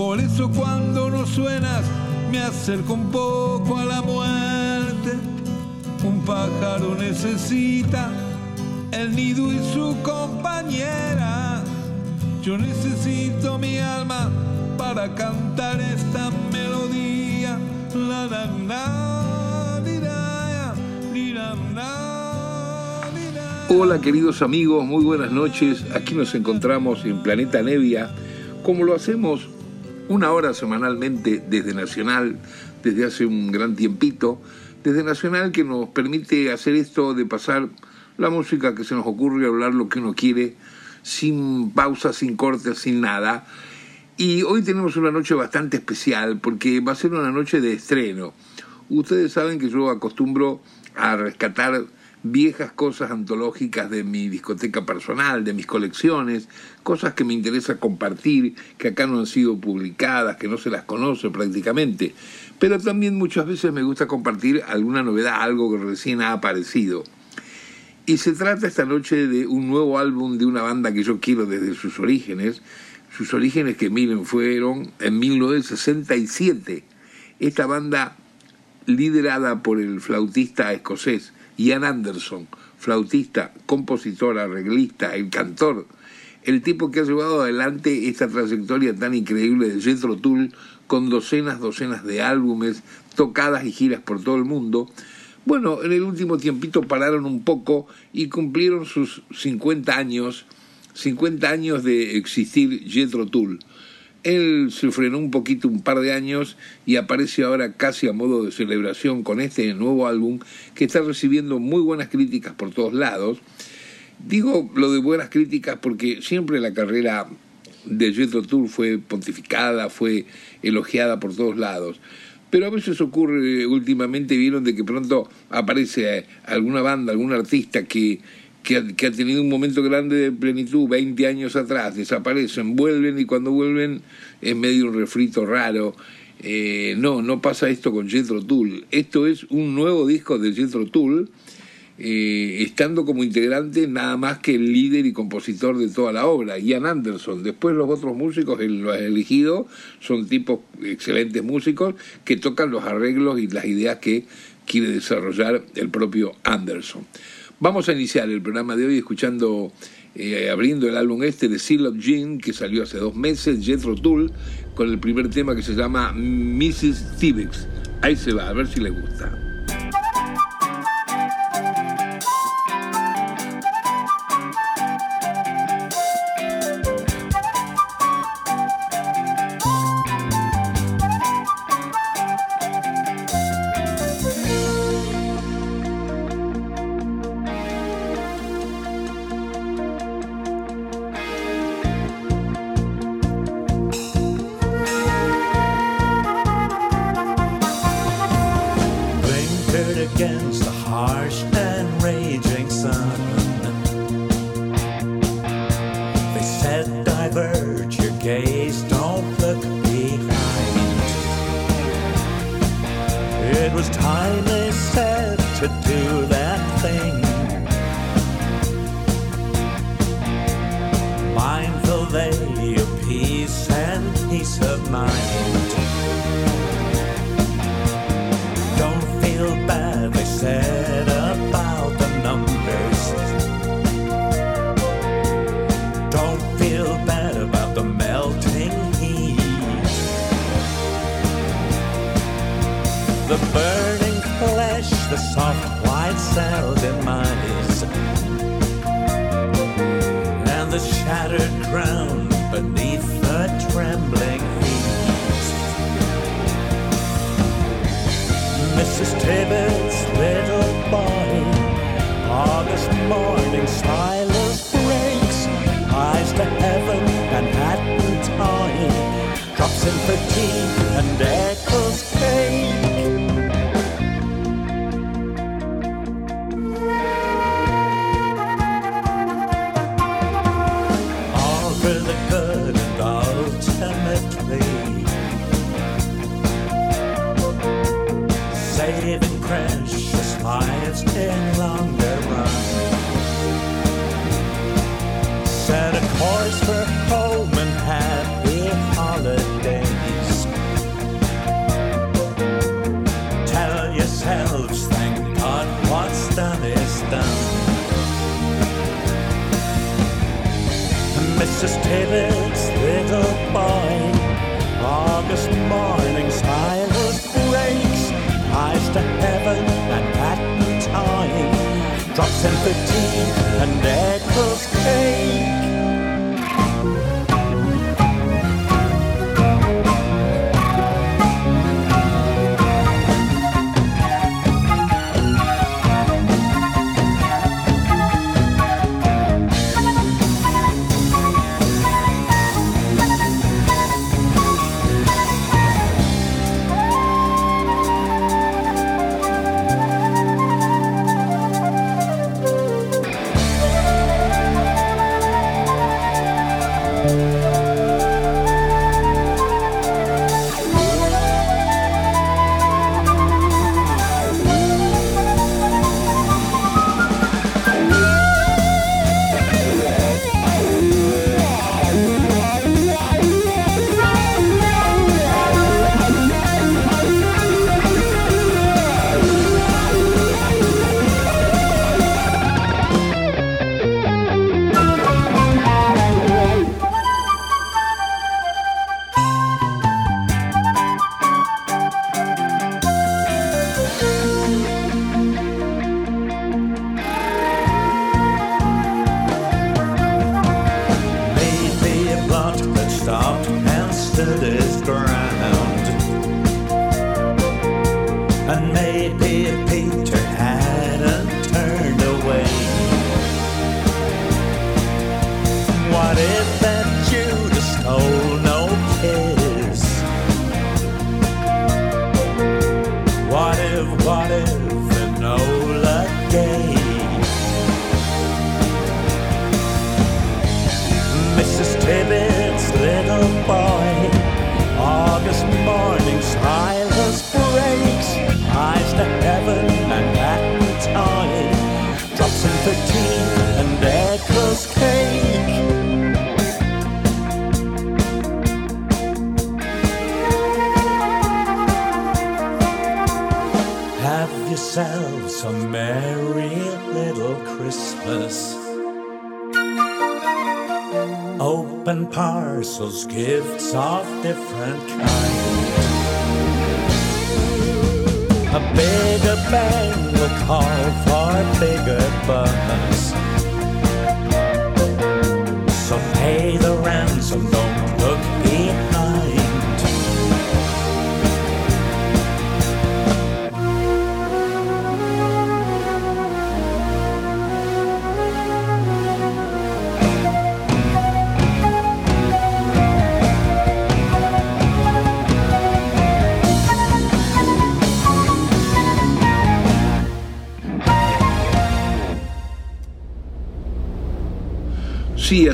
Por eso cuando no suenas me acerco un poco a la muerte. Un pájaro necesita el nido y su compañera. Yo necesito mi alma para cantar esta melodía. La, la, la. Hola queridos amigos, muy buenas noches. Aquí nos encontramos en Planeta Nevia, como lo hacemos una hora semanalmente desde Nacional, desde hace un gran tiempito, desde Nacional que nos permite hacer esto de pasar la música que se nos ocurre, hablar lo que uno quiere, sin pausas, sin cortes, sin nada. Y hoy tenemos una noche bastante especial porque va a ser una noche de estreno. Ustedes saben que yo acostumbro a rescatar viejas cosas antológicas de mi discoteca personal, de mis colecciones, cosas que me interesa compartir, que acá no han sido publicadas, que no se las conoce prácticamente. Pero también muchas veces me gusta compartir alguna novedad, algo que recién ha aparecido. Y se trata esta noche de un nuevo álbum de una banda que yo quiero desde sus orígenes, sus orígenes que miren fueron en 1967. Esta banda liderada por el flautista escocés Ian Anderson, flautista, compositor, arreglista, el cantor, el tipo que ha llevado adelante esta trayectoria tan increíble de Jethro Tull con docenas, docenas de álbumes, tocadas y giras por todo el mundo. Bueno, en el último tiempito pararon un poco y cumplieron sus 50 años, 50 años de existir Jethro Tull. Él se frenó un poquito un par de años y aparece ahora casi a modo de celebración con este nuevo álbum que está recibiendo muy buenas críticas por todos lados. Digo lo de buenas críticas porque siempre la carrera de Jethro Tull fue pontificada, fue elogiada por todos lados. Pero a veces ocurre, últimamente vieron de que pronto aparece alguna banda, algún artista que que ha, tenido un momento grande de plenitud 20 años atrás, desaparecen, vuelven y cuando vuelven es medio un refrito raro. Eh, no, no pasa esto con Jethro Tull. Esto es un nuevo disco de Jethro Tull, eh, estando como integrante nada más que el líder y compositor de toda la obra, Ian Anderson. Después los otros músicos, los ha elegido, son tipos excelentes músicos que tocan los arreglos y las ideas que quiere desarrollar el propio Anderson. Vamos a iniciar el programa de hoy escuchando, eh, abriendo el álbum este de Seal of Jean, que salió hace dos meses, Jethro Tull, con el primer tema que se llama Mrs. Tibex. Ahí se va, a ver si le gusta. against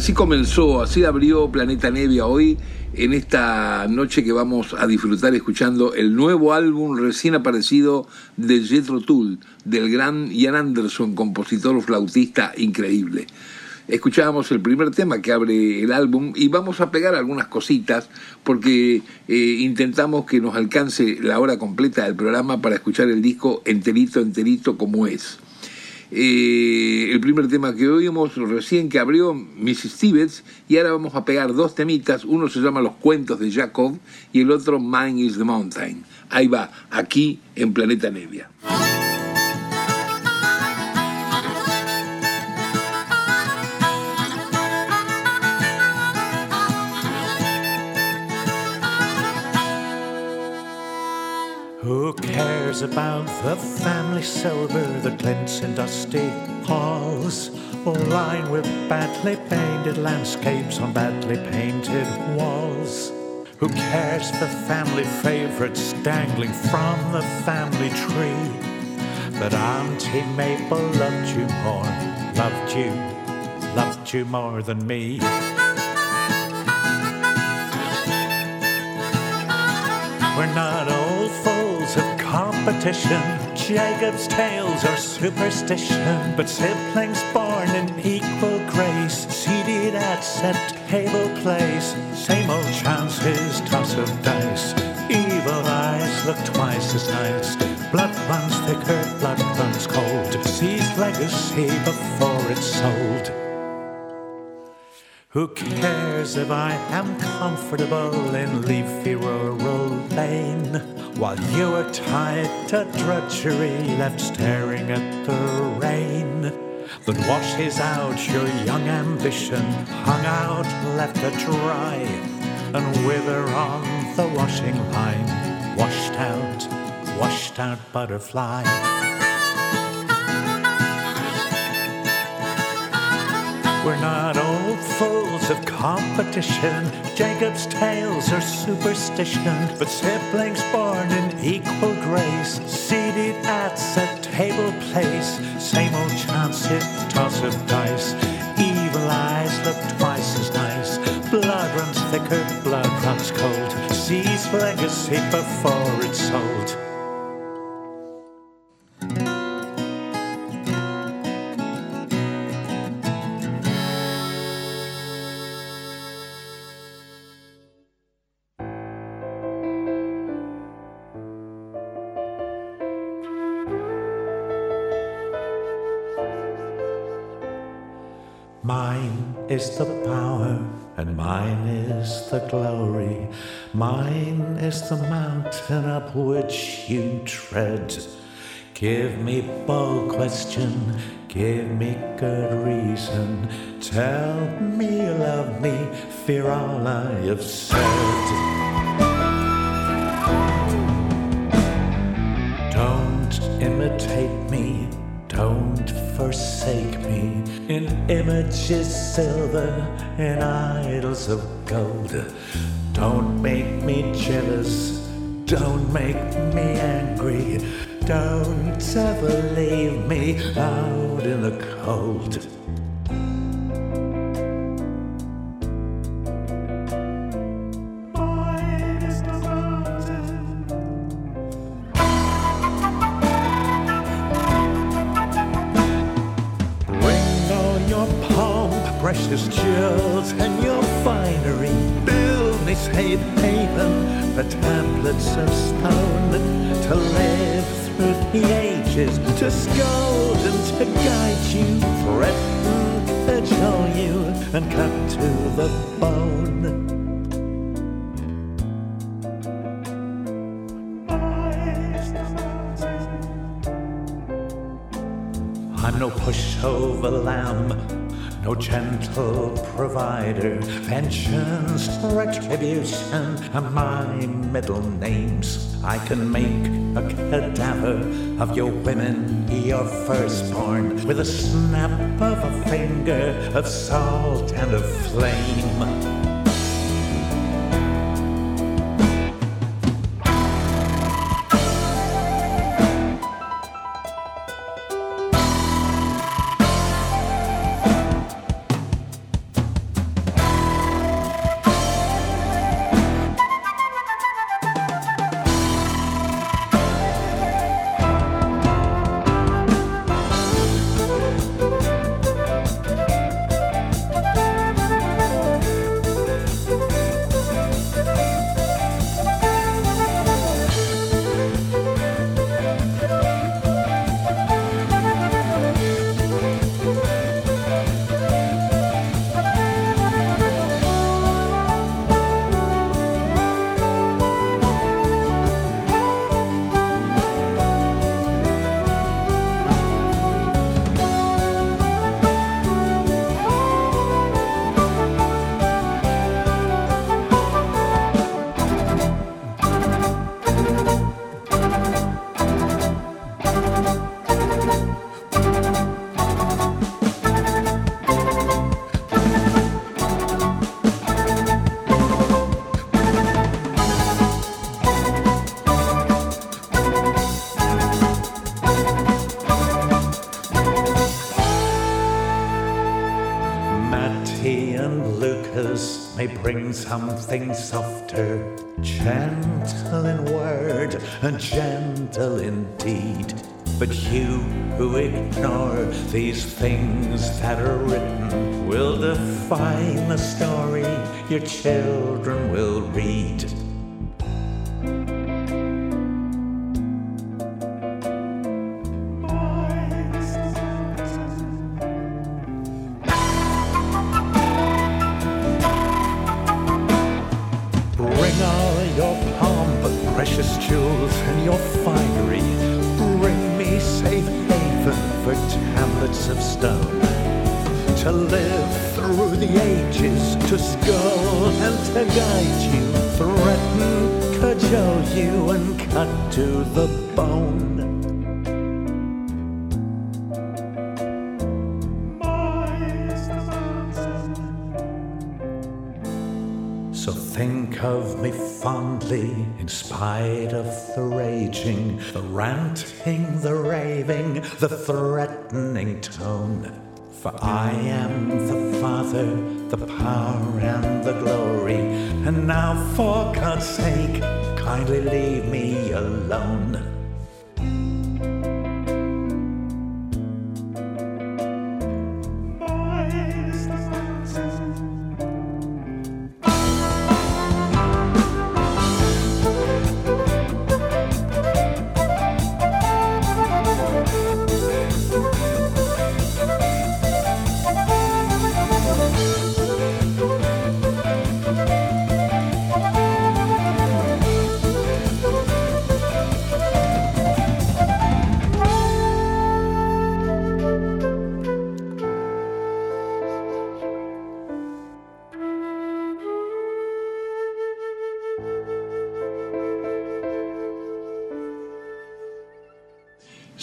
así comenzó, así abrió Planeta Nevia hoy, en esta noche que vamos a disfrutar escuchando el nuevo álbum recién aparecido de Jethro Tull, del gran Ian Anderson, compositor flautista increíble. Escuchábamos el primer tema que abre el álbum y vamos a pegar algunas cositas porque eh, intentamos que nos alcance la hora completa del programa para escuchar el disco enterito, enterito como es. Eh, el primer tema que oímos recién que abrió Mrs. Tibbets y ahora vamos a pegar dos temitas, uno se llama Los cuentos de Jacob y el otro Mine is the Mountain. Ahí va, aquí en Planeta Nevia. Cares about the family silver that glints in dusty halls? all Lined with badly painted landscapes on badly painted walls. Who cares for family favorites dangling from the family tree? But Auntie Mabel loved you more, loved you, loved you more than me. We're not of competition, Jacob's tales or superstition, but siblings born in equal grace, seated at set table place. Same old chances, toss of dice. Evil eyes look twice as nice. Blood runs thicker, blood runs cold. Seized legacy before it's sold. Who cares if I am comfortable in leafy rural lane? While you are tied to drudgery, left staring at the rain. That washes out your young ambition, hung out, left to dry and wither on the washing line, washed out, washed out butterfly. We're not old fools of competition, Jacob's tales or superstition, but siblings born in equal grace, seated at a table place, same old chances, toss of dice. Evil eyes look twice as nice. Blood runs thicker, blood runs cold. Sees legacy before it's sold. Is the power, and mine is the glory. Mine is the mountain up which you tread. Give me bold question, give me good reason. Tell me you love me, fear all I have said. Don't imitate me, don't forsake me in images silver, and idols of gold. Don't make me jealous, don't make me angry, don't ever leave me out in the cold. Your pomp, precious jewels, and your finery. Build me safe haven, the tablets of stone, to live through the ages, to scold and to guide you, threaten, cajole you, and cut to the bone. Pushover lamb, no gentle provider. Vengeance, retribution are my middle names. I can make a cadaver of your women, your firstborn, with a snap of a finger of salt and of flame. Something softer, gentle in word and gentle in deed. But you who ignore these things that are written will define the story your children will read. The raving, the threatening tone. For I am the Father, the power and the glory. And now, for God's sake, kindly leave me alone.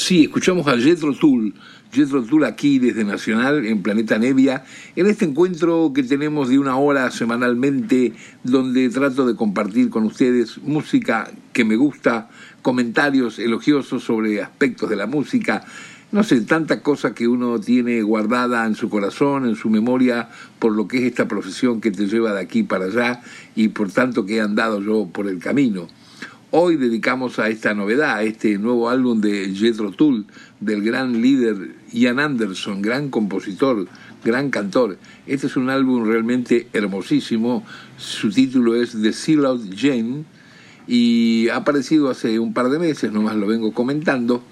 Sí, escuchamos a Jethro Tull, Jethro Tull aquí desde Nacional en Planeta Nevia, en este encuentro que tenemos de una hora semanalmente donde trato de compartir con ustedes música que me gusta, comentarios elogiosos sobre aspectos de la música, no sé, tanta cosa que uno tiene guardada en su corazón, en su memoria, por lo que es esta profesión que te lleva de aquí para allá y por tanto que he andado yo por el camino. Hoy dedicamos a esta novedad, a este nuevo álbum de Jethro Tull, del gran líder Ian Anderson, gran compositor, gran cantor. Este es un álbum realmente hermosísimo. Su título es The Seal Out Jane y ha aparecido hace un par de meses, nomás lo vengo comentando.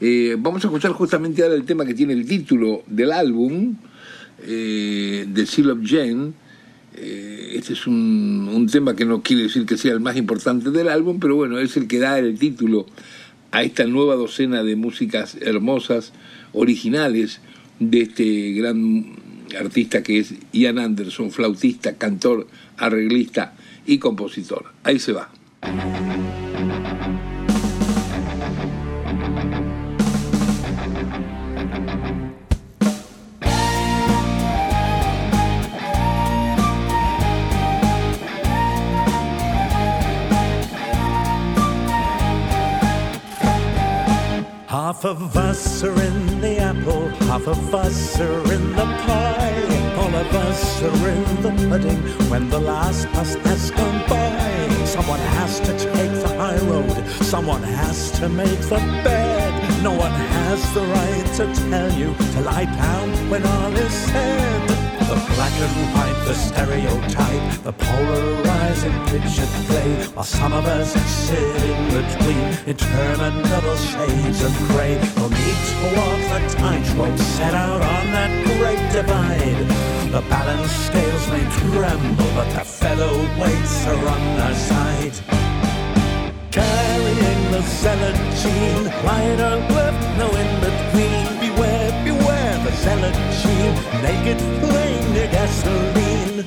Eh, vamos a escuchar justamente ahora el tema que tiene el título del álbum, eh, The Seal of Jane. Eh, este es un, un, tema que no quiere decir que sea el más importante del álbum, pero bueno, es el que da el título a esta nueva docena de músicas hermosas, originales, de este gran artista que es Ian Anderson, flautista, cantor, arreglista y compositor. Ahí se va. Half of us are in the apple, half of us are in the pie. All of us are in the pudding when the last bus has gone by. Someone has to take the high road, someone has to make the bed. No one has the right to tell you to lie down when all is said. The black and white, the stereotype, the polarizing picture play, while some of us sit in between interminable shades of gray. No need to walk the tightrope set out on that great divide. The balance scales may tremble, but the featherweights are on our side. Carrying the zealot gene, right or left, no in between. Zealot naked flame near gasoline.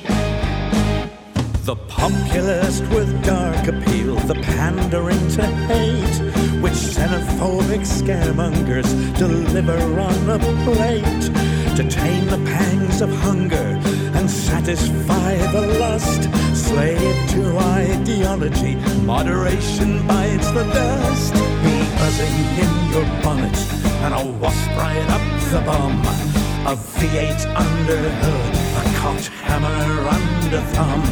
The populist with dark appeal, the pandering to hate, which xenophobic scaremongers deliver on a plate to tame the pangs of hunger and satisfy the lust. Slave to ideology, moderation bites the dust. Be buzzing in your bonnet and a wasp right up the bum. A V8 under hood, a cocked hammer under thumb.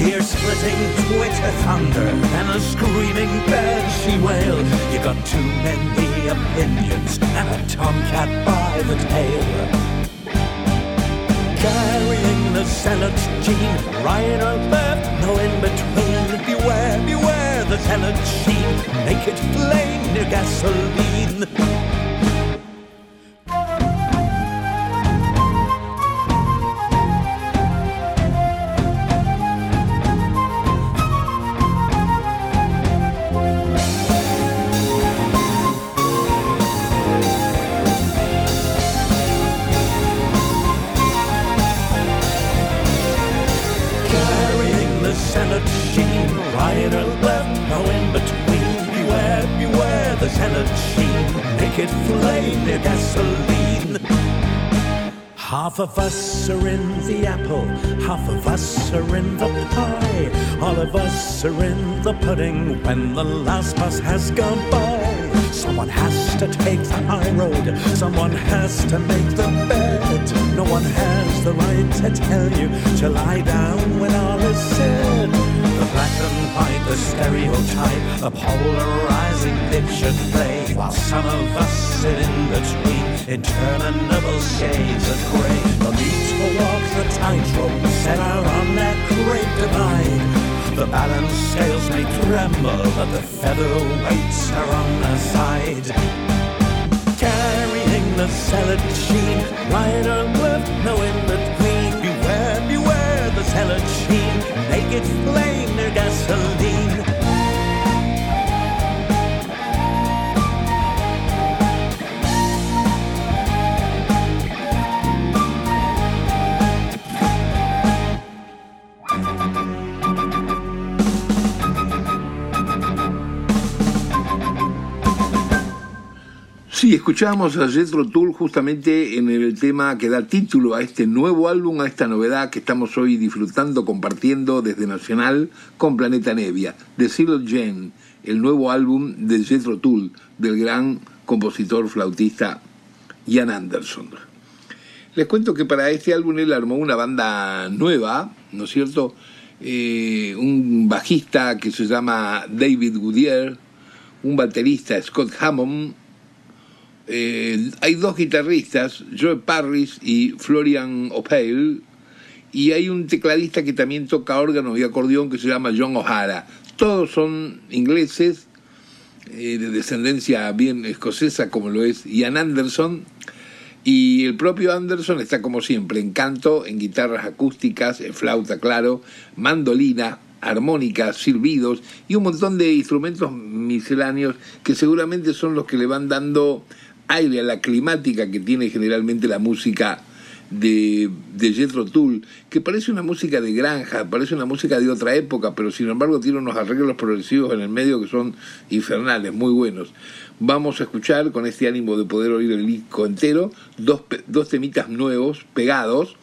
Ear splitting Twitter thunder and a screaming bed she wailed. You got too many opinions and a tomcat by the tail. Carrying the zealot's gene, right or left, no in between. Beware, beware the zealot's gene, naked flame near gasoline. Of us are in the apple, half of us are in the pie. All of us are in the pudding when the last bus has gone by. Someone has to take the high road, someone has to make the bed. No one has the right to tell you to lie down when all is said. The black and white, the stereotype, a polarizing picture play, while some of us sit in between interminable shades of gray. The need to walk the tightrope set out on that great divide. The balance scales may tremble, but the featherweights are on the side. Carrying the zealot gene, or left, no in between. Beware, beware the zealot gene, naked flame near gasoline. Sí, escuchamos a Jethro Tull justamente en el tema que da título a este nuevo álbum, a esta novedad que estamos hoy disfrutando, compartiendo desde Nacional con Planeta Nevia, de Cyril Jen, el nuevo álbum de Jethro Tull, del gran compositor flautista Ian Anderson. Les cuento que para este álbum él armó una banda nueva, ¿no es cierto? Eh, un bajista que se llama David Goodyear, un baterista Scott Hammond, eh, hay dos guitarristas, Joe Parris y Florian O'Pale, y hay un tecladista que también toca órgano y acordeón que se llama John O'Hara. Todos son ingleses, eh, de descendencia bien escocesa como lo es Ian Anderson, y el propio Anderson está como siempre en canto, en guitarras acústicas, en flauta, claro, mandolina, armónicas, silbidos y un montón de instrumentos misceláneos que seguramente son los que le van dando aire a la climática que tiene generalmente la música de, de Jethro Tull, que parece una música de granja, parece una música de otra época, pero sin embargo tiene unos arreglos progresivos en el medio que son infernales, muy buenos. Vamos a escuchar con este ánimo de poder oír el disco entero, dos, dos temitas nuevos, pegados,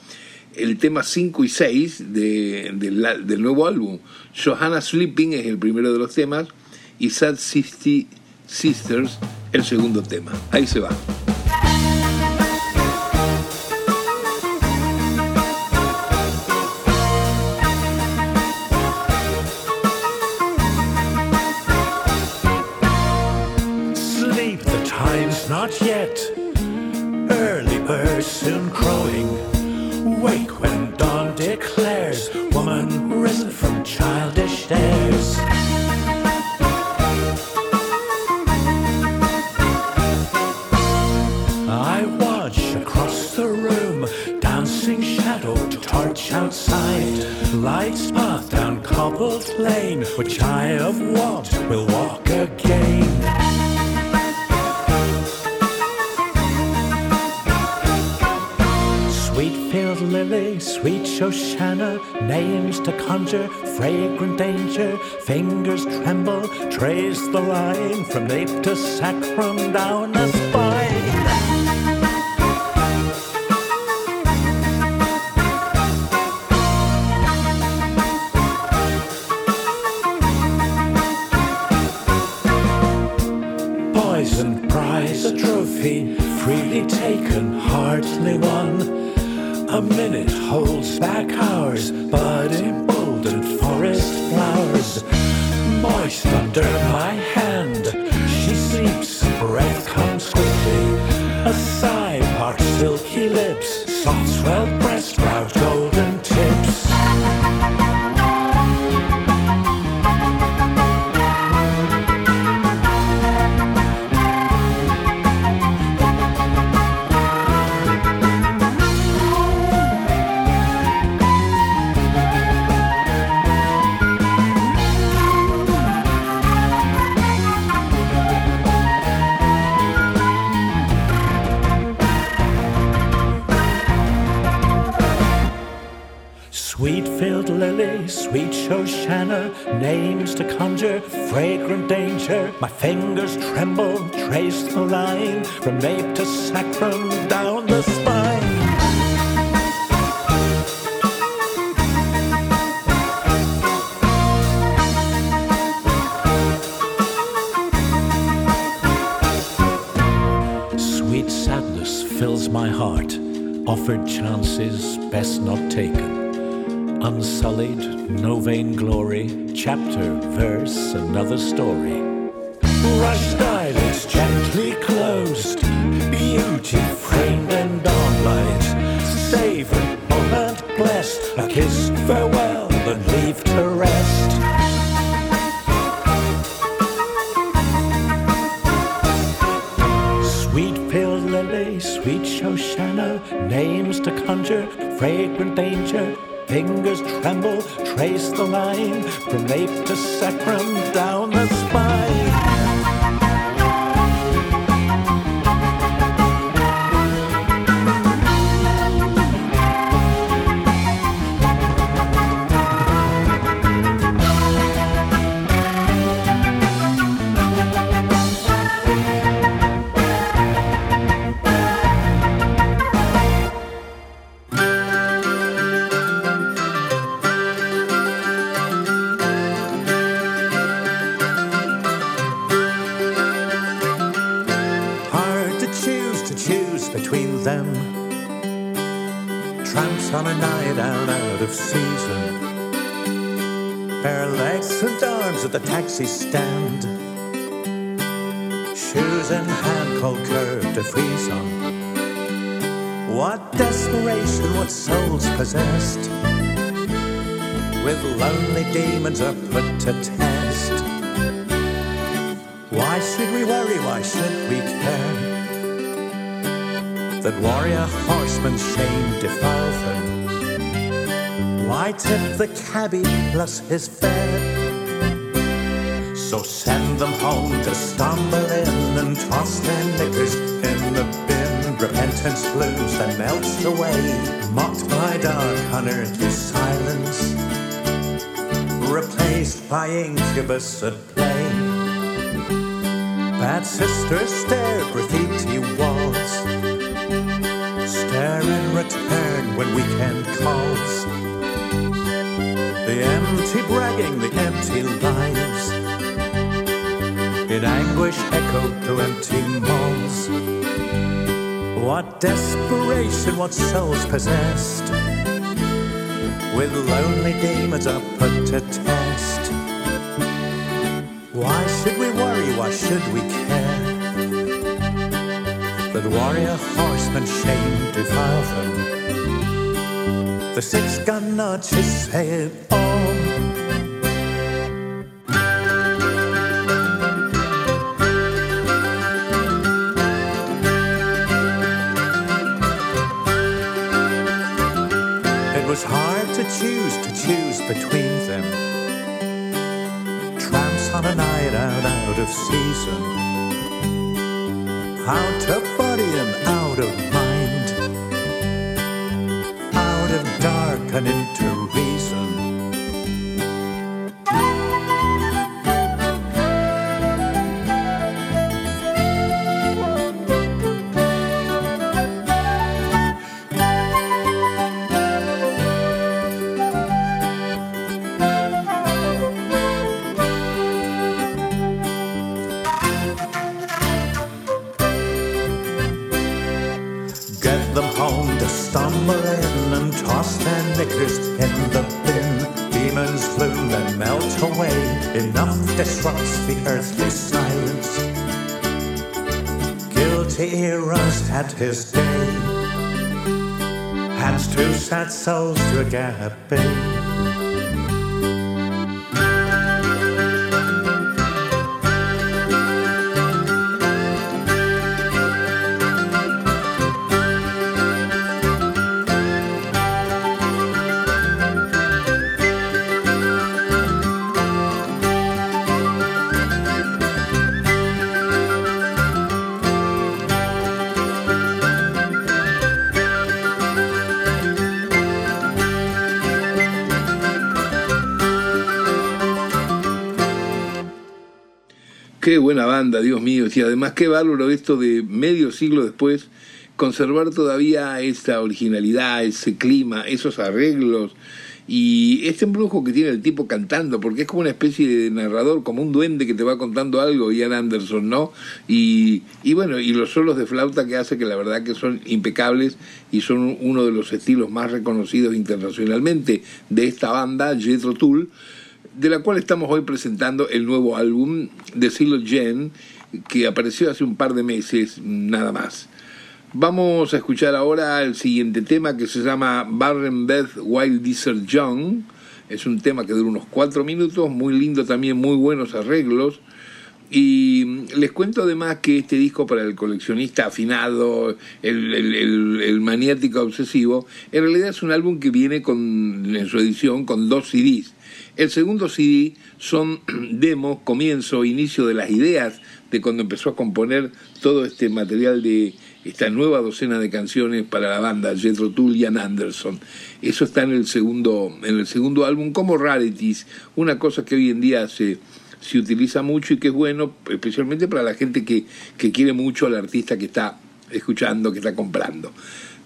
el tema 5 y 6 de, del nuevo álbum. Johanna Sleeping es el primero de los temas y Sad City Sisters el segundo tema. Ahí se va. The line from nape to sacrum down a spine. Sweet Shoshana, names to conjure, fragrant danger. My fingers tremble, trace the line from nape to sacrum down the spine. Sweet sadness fills my heart, offered chances best not taken. Unsullied, no vain glory, chapter, verse, another story. Rushed eyelids gently closed, beauty framed and dawnlight. Savor, moment blessed, a kiss, farewell, and leave to rest. Sweet pale lily, sweet Shoshana, names to conjure, fragrant danger. Fingers tremble, trace the line from nape to sacrum down the spine. Tramps on a night out, out of season. Bare legs and arms at the taxi stand. Shoes in hand, cold to freeze on. What desperation, what souls possessed. With lonely demons are put to test. Why should we worry? Why should we care? That warrior horseman shame defile them. Why tip the cabbie plus his fare? So send them home to stumble in and toss their knickers in the bin. Repentance blues and melts away, mocked by dark unearthly silence, replaced by incubus at play. Bad sisters stare graffiti walls. In return when weekend calls. The empty bragging, the empty lies, In anguish echoed to empty malls. What desperation, what souls possessed. With lonely demons are put to test. Why should we worry? Why should we care? That warrior horsemen shame defile them. The six gun notches say it all. It was hard to choose, to choose between them tramps on a night out, out of season. Out of body and out of mind. Out of dark and into reason. At his day. Hands two sad souls to a gap. Qué buena banda, Dios mío. Y además qué bárbaro esto de medio siglo después, conservar todavía esta originalidad, ese clima, esos arreglos y este embrujo que tiene el tipo cantando, porque es como una especie de narrador, como un duende que te va contando algo, Ian Anderson, ¿no? Y, y bueno, y los solos de flauta que hace que la verdad que son impecables y son uno de los estilos más reconocidos internacionalmente de esta banda, Jethro Tull de la cual estamos hoy presentando el nuevo álbum de Silo Jen, que apareció hace un par de meses, nada más. Vamos a escuchar ahora el siguiente tema que se llama Barren Beth Wild Desert Young. Es un tema que dura unos cuatro minutos, muy lindo también, muy buenos arreglos. Y les cuento además que este disco para el coleccionista afinado, el, el, maniático obsesivo, en realidad es un álbum que viene con, en su edición con dos CDs. El segundo CD son demos, comienzo, inicio de las ideas de cuando empezó a componer todo este material de esta nueva docena de canciones para la banda, Jethro Tull y Anderson. Eso está en el segundo, en el segundo álbum como rarities, una cosa que hoy en día se, se utiliza mucho y que es bueno, especialmente para la gente que, que quiere mucho al artista que está escuchando, que está comprando.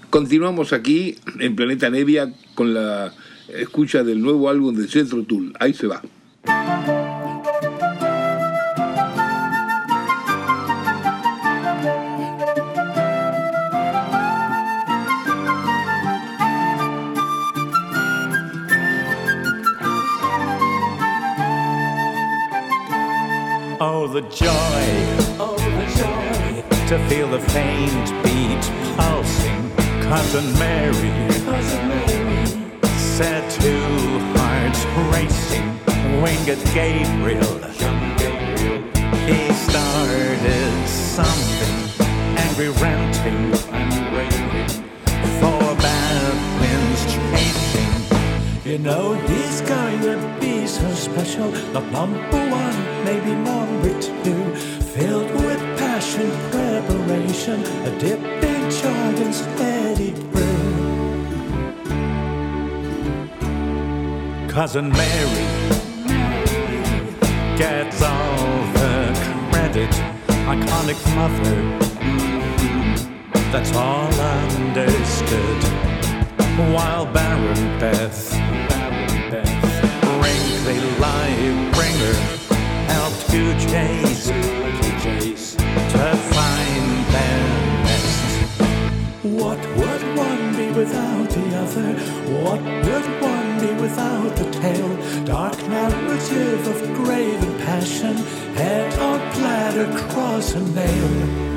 Continuamos aquí en Planeta Nevia con la escucha del nuevo álbum de Centro Tool. Ahí se va. Oh, the joy, oh, the joy, to feel the faint beat pulsing, Cousin Mary, Cousin set two hearts racing, winged Gabriel. He started something, angry ranting, for bad winds chasing. You know he's going to be so special. The number one, maybe number two, filled with passion, preparation, a dip in and steady cousin Mary gets all the credit. Iconic mother, that's all understood. While Barren Beth, wrinkly live bringer, helped Jays to find their nest. What would one be without the other? What would one without the tale. Dark narrative of grave and passion, head on platter, cross and nail.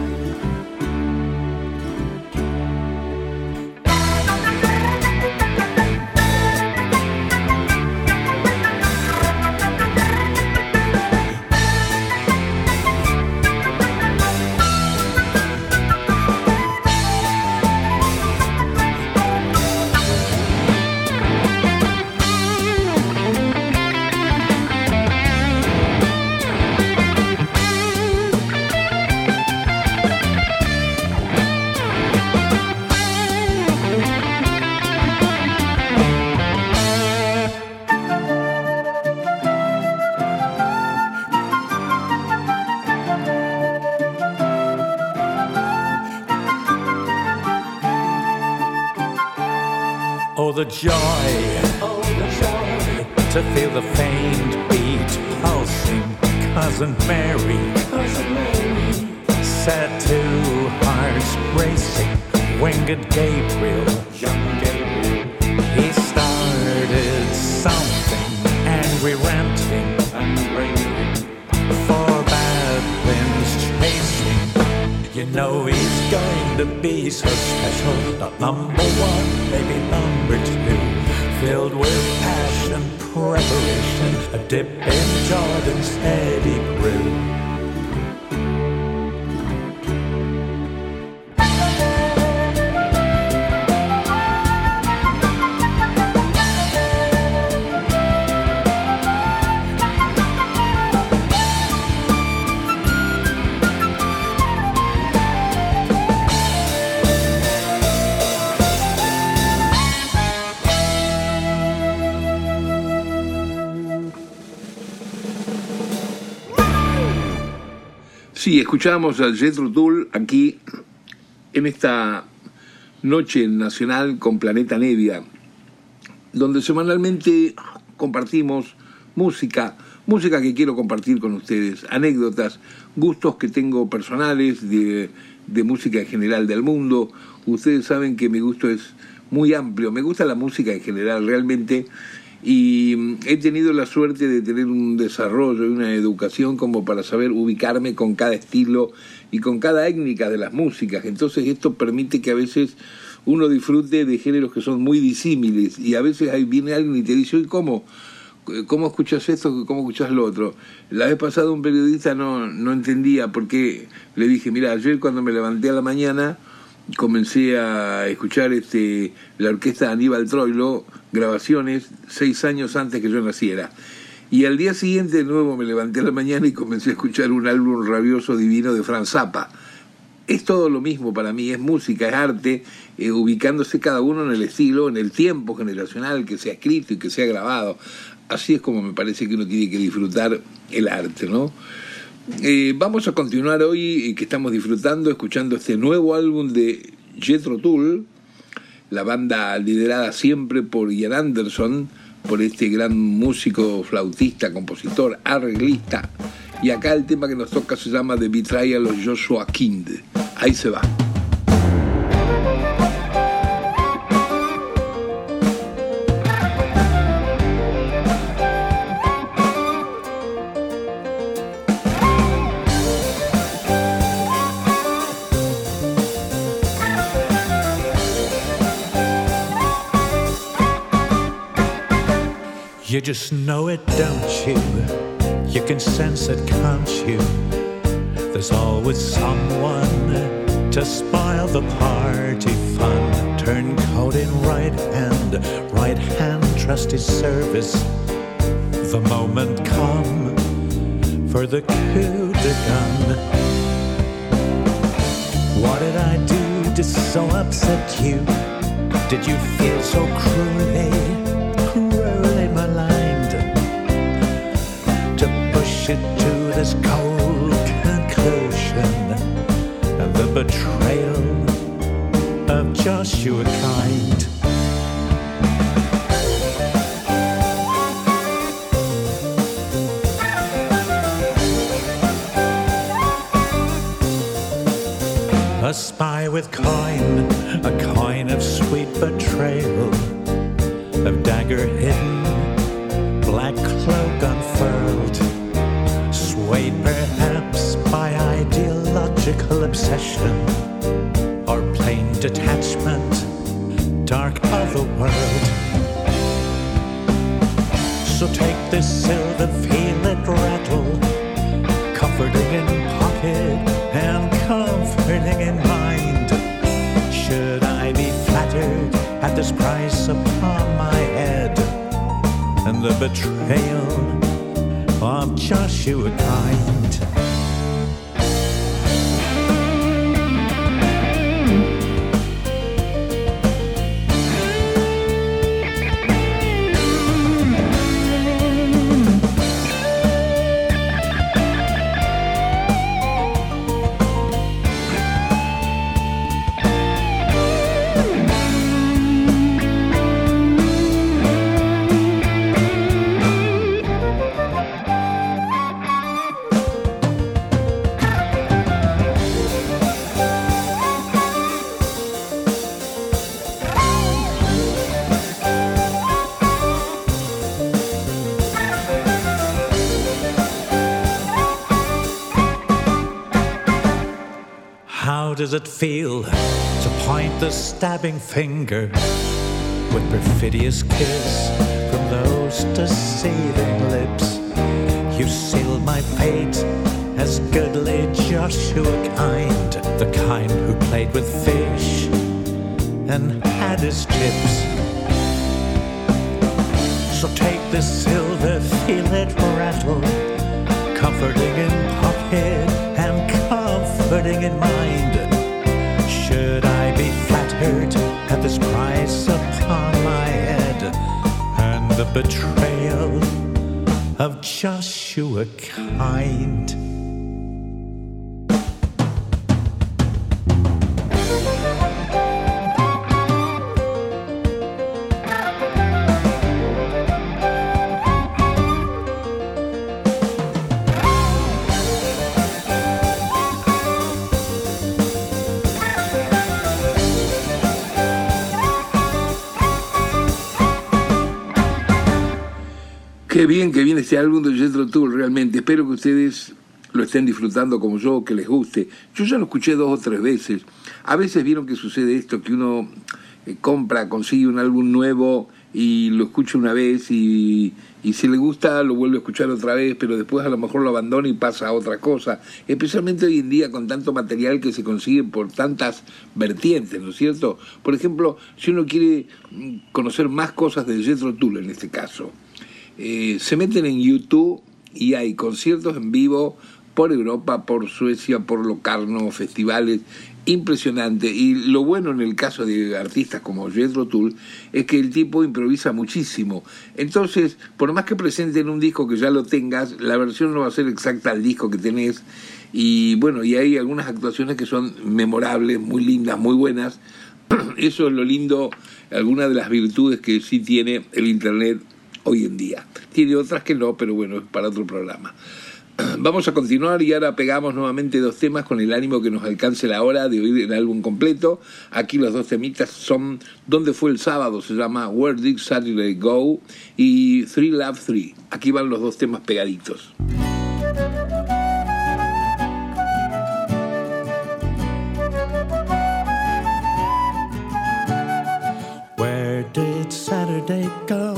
Joy, oh, the joy to feel the faint beat pulsing. Cousin Mary, Cousin Mary set two hearts racing. Winged Gabriel, young Gabriel, he started something angry ranting You know he's going to be so special. Not number one, maybe number two. Filled with passion, preparation, a dip in Jordan's heady brew. Sí, escuchamos a Jethro Tull aquí en esta noche nacional con Planeta Nevia, donde semanalmente compartimos música, música que quiero compartir con ustedes, anécdotas, gustos que tengo personales de, de música en general del mundo. Ustedes saben que mi gusto es muy amplio, me gusta la música en general, realmente y mm, he tenido la suerte de tener un desarrollo y una educación como para saber ubicarme con cada estilo y con cada étnica de las músicas. Entonces esto permite que a veces uno disfrute de géneros que son muy disímiles y a veces ahí viene alguien y te dice, ¿y cómo? ¿Cómo escuchas esto? ¿Cómo escuchas lo otro? La vez pasada un periodista no, no entendía por qué le dije, mira, ayer cuando me levanté a la mañana comencé a escuchar este, la orquesta de Aníbal Troilo, grabaciones seis años antes que yo naciera. Y al día siguiente de nuevo me levanté a la mañana y comencé a escuchar un álbum rabioso divino de Franz Zappa. Es todo lo mismo para mí, es música, es arte, eh, ubicándose cada uno en el estilo, en el tiempo generacional que se ha escrito y que se ha grabado. Así es como me parece que uno tiene que disfrutar el arte, ¿no? Eh, vamos a continuar hoy, que estamos disfrutando, escuchando este nuevo álbum de Jethro Tull, la banda liderada siempre por Ian Anderson, por este gran músico, flautista, compositor, arreglista. Y acá el tema que nos toca se llama The Betrayal of Joshua Kind. Ahí se va. You just know it, don't you? You can sense it, can't you? There's always someone to spoil the party fun. Turncoat in right hand, right hand trusty service. The moment come for the coup de gun. What did I do to so upset you? Did you feel so cruelly? Eh? It to this cold conclusion and the betrayal of Joshua Kynde. A spy with coin, a coin of sweet betrayal, of dagger hidden, swayed perhaps by ideological obsession or plain detachment, dark otherworld. So take this silver, feel it rattle, comforting in pocket and comforting in mind. Should I be flattered at this price upon my head and the betrayal? Of Joshua Kynde. The stabbing finger with perfidious kiss from those deceiving lips? You sealed my fate as goodly Joshua Kynde, the kind who played with fish and had his chips. So take this silver, feel it rattle, comforting in pocket and comforting in mind. Should I be flattered at this price upon my head and the betrayal of Joshua Kynde? Bien que viene este álbum de Jethro Tull, realmente. Espero que ustedes lo estén disfrutando como yo, que les guste. Yo ya lo escuché dos o tres veces. A veces vieron que sucede esto, que uno eh, compra, consigue un álbum nuevo y lo escucha una vez y, y si le gusta lo vuelve a escuchar otra vez, pero después a lo mejor lo abandona y pasa a otra cosa. Especialmente hoy en día con tanto material que se consigue por tantas vertientes, ¿no es cierto? Por ejemplo, si uno quiere mm, conocer más cosas de Jethro Tull en este caso, eh, se meten en YouTube y hay conciertos en vivo por Europa, por Suecia, por Locarno, festivales impresionantes. Y lo bueno en el caso de artistas como Jethro Tull es que el tipo improvisa muchísimo. Entonces, por más que presenten un disco que ya lo tengas, la versión no va a ser exacta al disco que tenés. Y bueno, y hay algunas actuaciones que son memorables, muy lindas, muy buenas. Eso es lo lindo, alguna de las virtudes que sí tiene el Internet hoy en día. Tiene otras que no, pero bueno, es para otro programa. Vamos a continuar y ahora pegamos nuevamente dos temas con el ánimo que nos alcance la hora de oír el álbum completo. Aquí los dos temitas son ¿Dónde fue el sábado? Se llama Where Did Saturday Go? y Three Love Three. Aquí van los dos temas pegaditos. Where did Saturday go?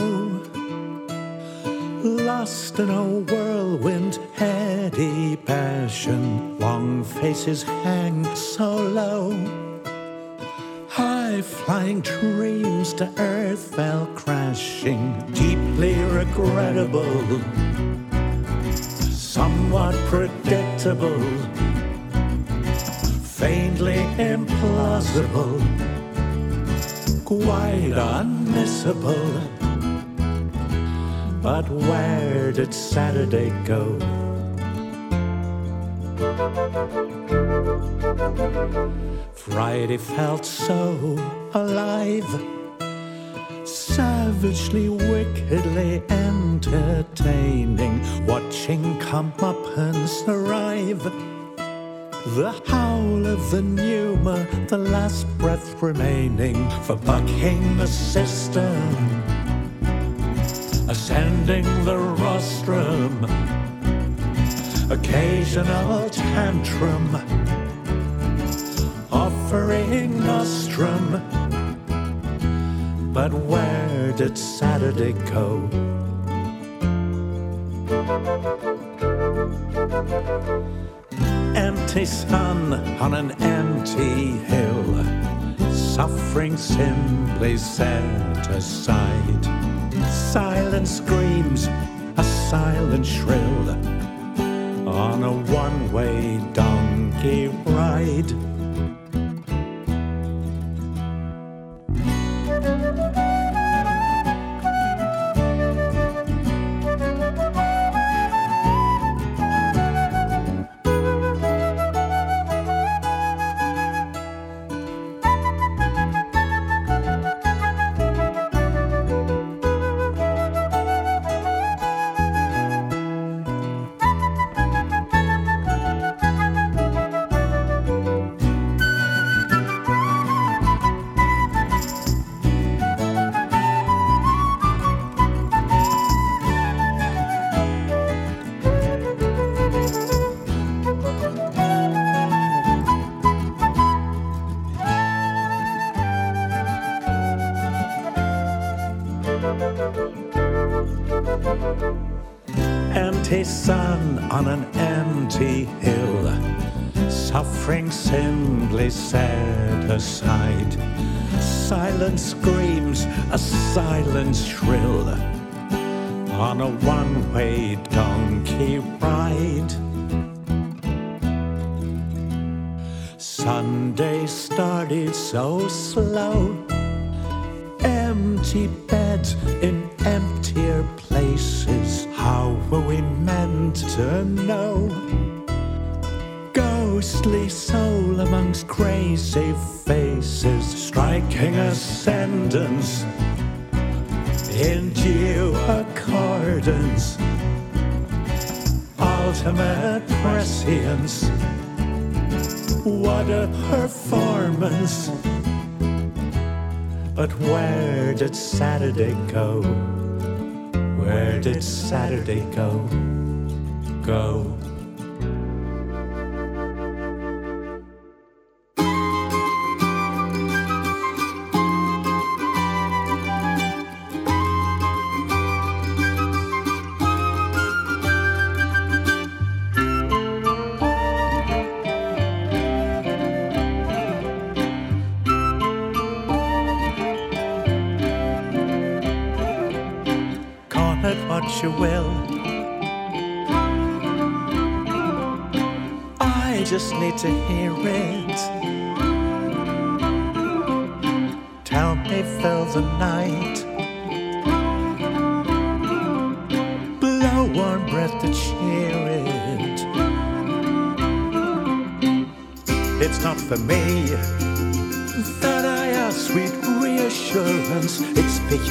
Lost in a whirlwind, heady passion. Long faces hang so low. High flying dreams to earth fell crashing, deeply regrettable. Somewhat predictable, faintly implausible, quite unmissable. But where did Saturday go? Friday felt so alive, savagely, wickedly entertaining, watching comeuppance arrive. The howl of the pneuma, the last breath remaining for bucking the system ascending the rostrum, occasional tantrum, offering nostrum. But where did Saturday go? Empty sun on an empty hill, suffering simply set aside silent screams, a silent shrill on a one way donkey ride. Crazy faces, striking ascendance in due accordance, ultimate prescience. What a performance! But where did Saturday go? Where did Saturday go? Go.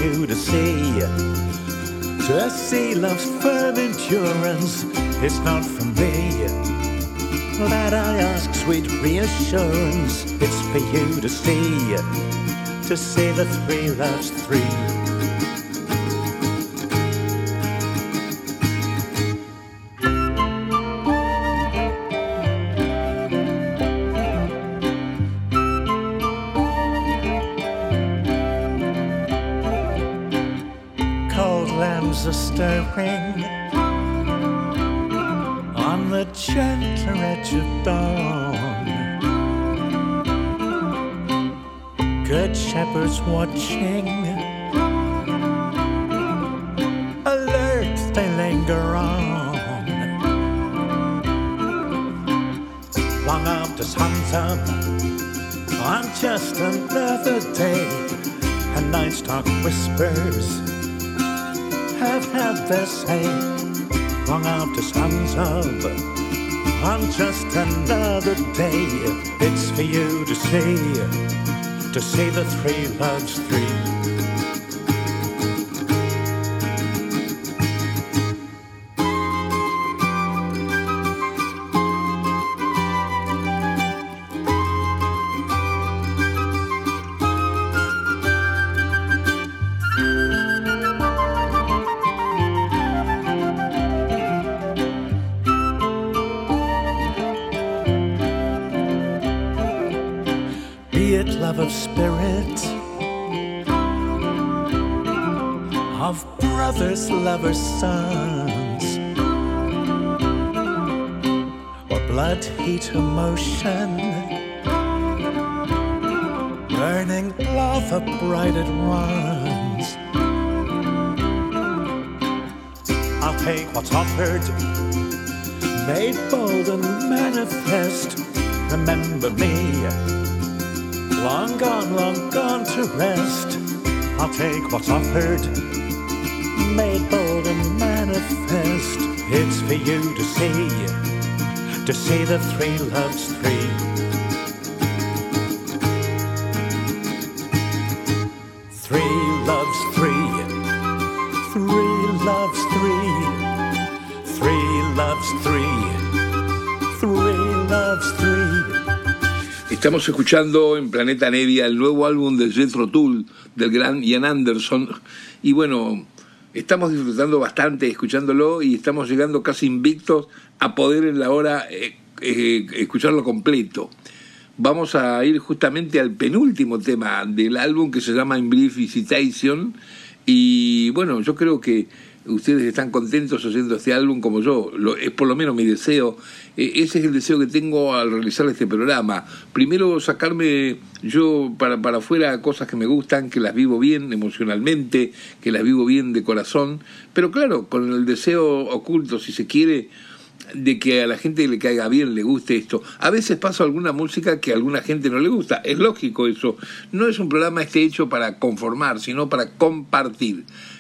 You to see. To see love's firm endurance. It's not for me that I ask sweet reassurance. It's for you to see. To see the three loves three. Lambs are stirring on the gentle edge of dawn. Good shepherds watching, alert they linger on. Long after sun's up, on just another day, and night's talk whispers have had their say. Long after sun's up on just another day. It's for you to see to see the three loves three emotion burning lava bright it runs I'll take what's offered made bold and manifest remember me Long gone, long gone to rest. I'll take what's offered, made bold and manifest. It's for you to see, to see the three loves three. Three loves three, three loves three, three loves three, three loves three. Estamos escuchando en Planeta Nevia el nuevo álbum de Jethro Tull del gran Ian Anderson y bueno, estamos disfrutando bastante escuchándolo y estamos llegando casi invictos a poder en la hora eh, eh, escucharlo completo. Vamos a ir justamente al penúltimo tema del álbum que se llama In Brief Visitation y bueno, yo creo que ustedes están contentos haciendo este álbum como yo. es por lo menos mi deseo. E, ese es el deseo que tengo al realizar este programa. Primero sacarme yo para, para afuera cosas que me gustan, que las vivo bien emocionalmente, que las vivo bien de corazón, pero claro, con el deseo oculto, si se quiere, de que a la gente le caiga bien, le guste esto. A veces paso alguna música que a alguna gente no le gusta. Es lógico eso. No es un programa este hecho para conformar, sino para compartir.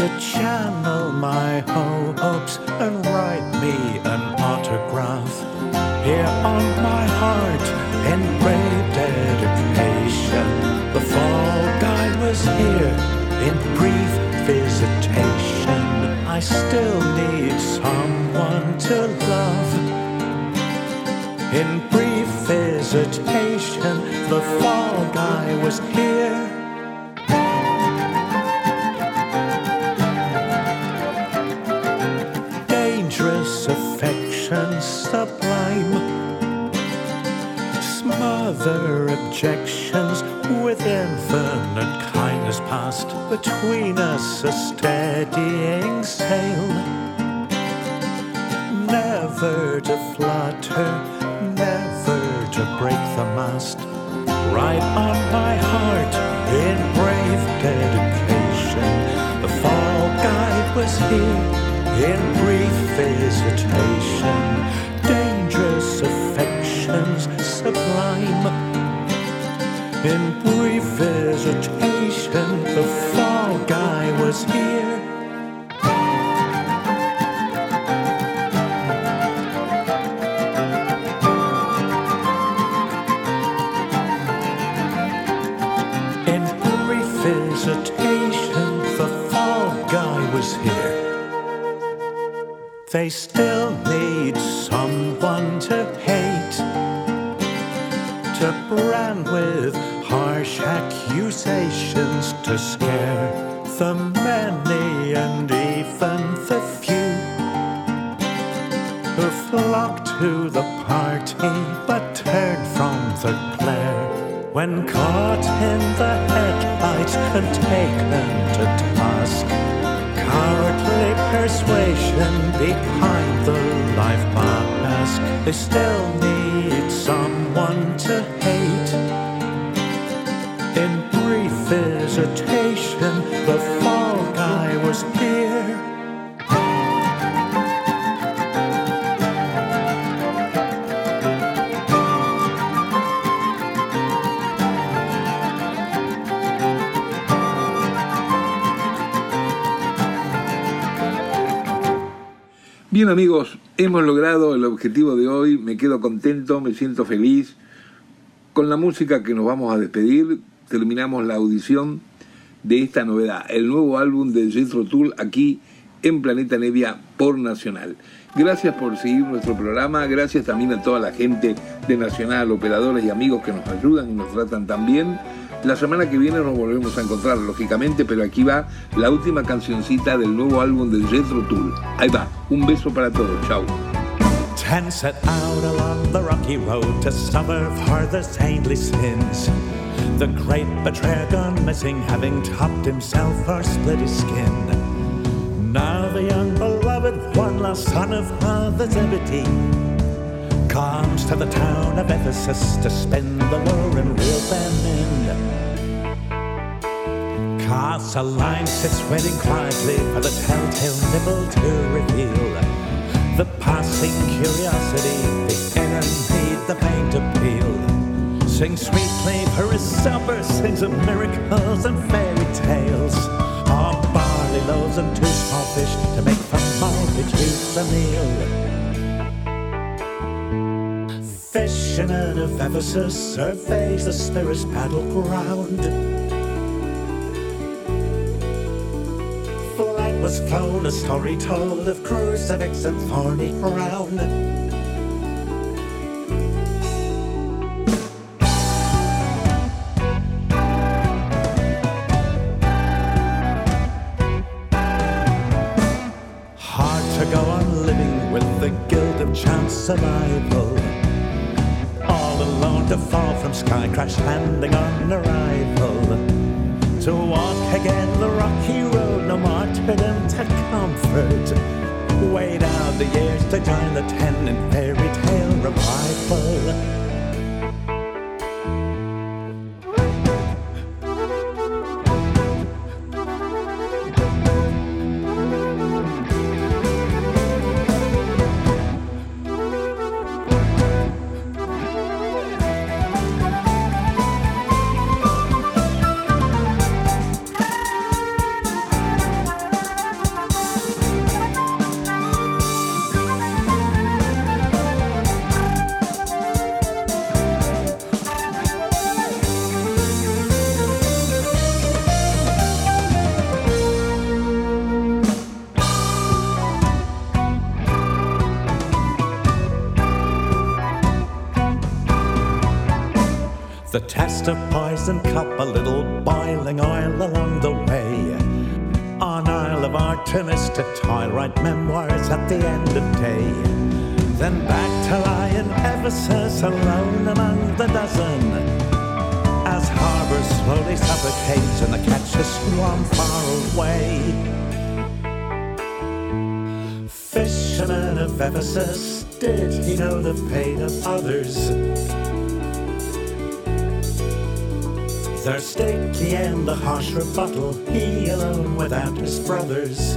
to channel my hopes and write me an autograph here on my heart engraved dedication. The fall guy was here in brief visitation. I still need someone to love. In brief visitation, the fall guy was here. sublime. Smother objections with infinite kindness past. Between us, a steadying sail. Never to flutter, never to break the mast. Right on my heart in brave dedication. The fall guide was here in brief visitation. time. In brief visitation the fall guy was here. In brief visitation the fall guy was here. They still behind the life mask. They still need someone to hate. In brief visitation, Bien amigos, hemos logrado el objetivo de hoy, me quedo contento, me siento feliz. Con la música que nos vamos a despedir, terminamos la audición de esta novedad, el nuevo álbum de Jethro Tull aquí en Planeta Nevia por Nacional. Gracias por seguir nuestro programa, gracias también a toda la gente de Nacional, operadores y amigos que nos ayudan y nos tratan tan bien. La semana que viene nos volvemos a encontrar, lógicamente, pero aquí va la última cancioncita del nuevo álbum de Jethro Tull. Ahí va, un beso para todos, chao. Ten set out along the rocky road to suffer for the saintly sins. The great betrayer gone missing, having topped himself or split his skin. Now the young beloved one, lost son of Father Zebedee, comes to the town of Ephesus to spend the lure and reel them in. Cast a line sits waiting quietly for the telltale nibble to reveal the passing curiosity, the need, the pain to peel. Sing sweetly for his supper, sings of miracles and fairy tales. Of barley loaves and two small fish to make from multitudes a meal. Out of Ephesus surveys the spirit's battleground. has flown, a story told of crucifix and thorny crown. Hard comfort. Wait out the years to join the ten in fairy tale revival. Fisherman of Ephesus, did he know the pain of others? Their sticky and the harsh rebuttal, he alone without his brothers.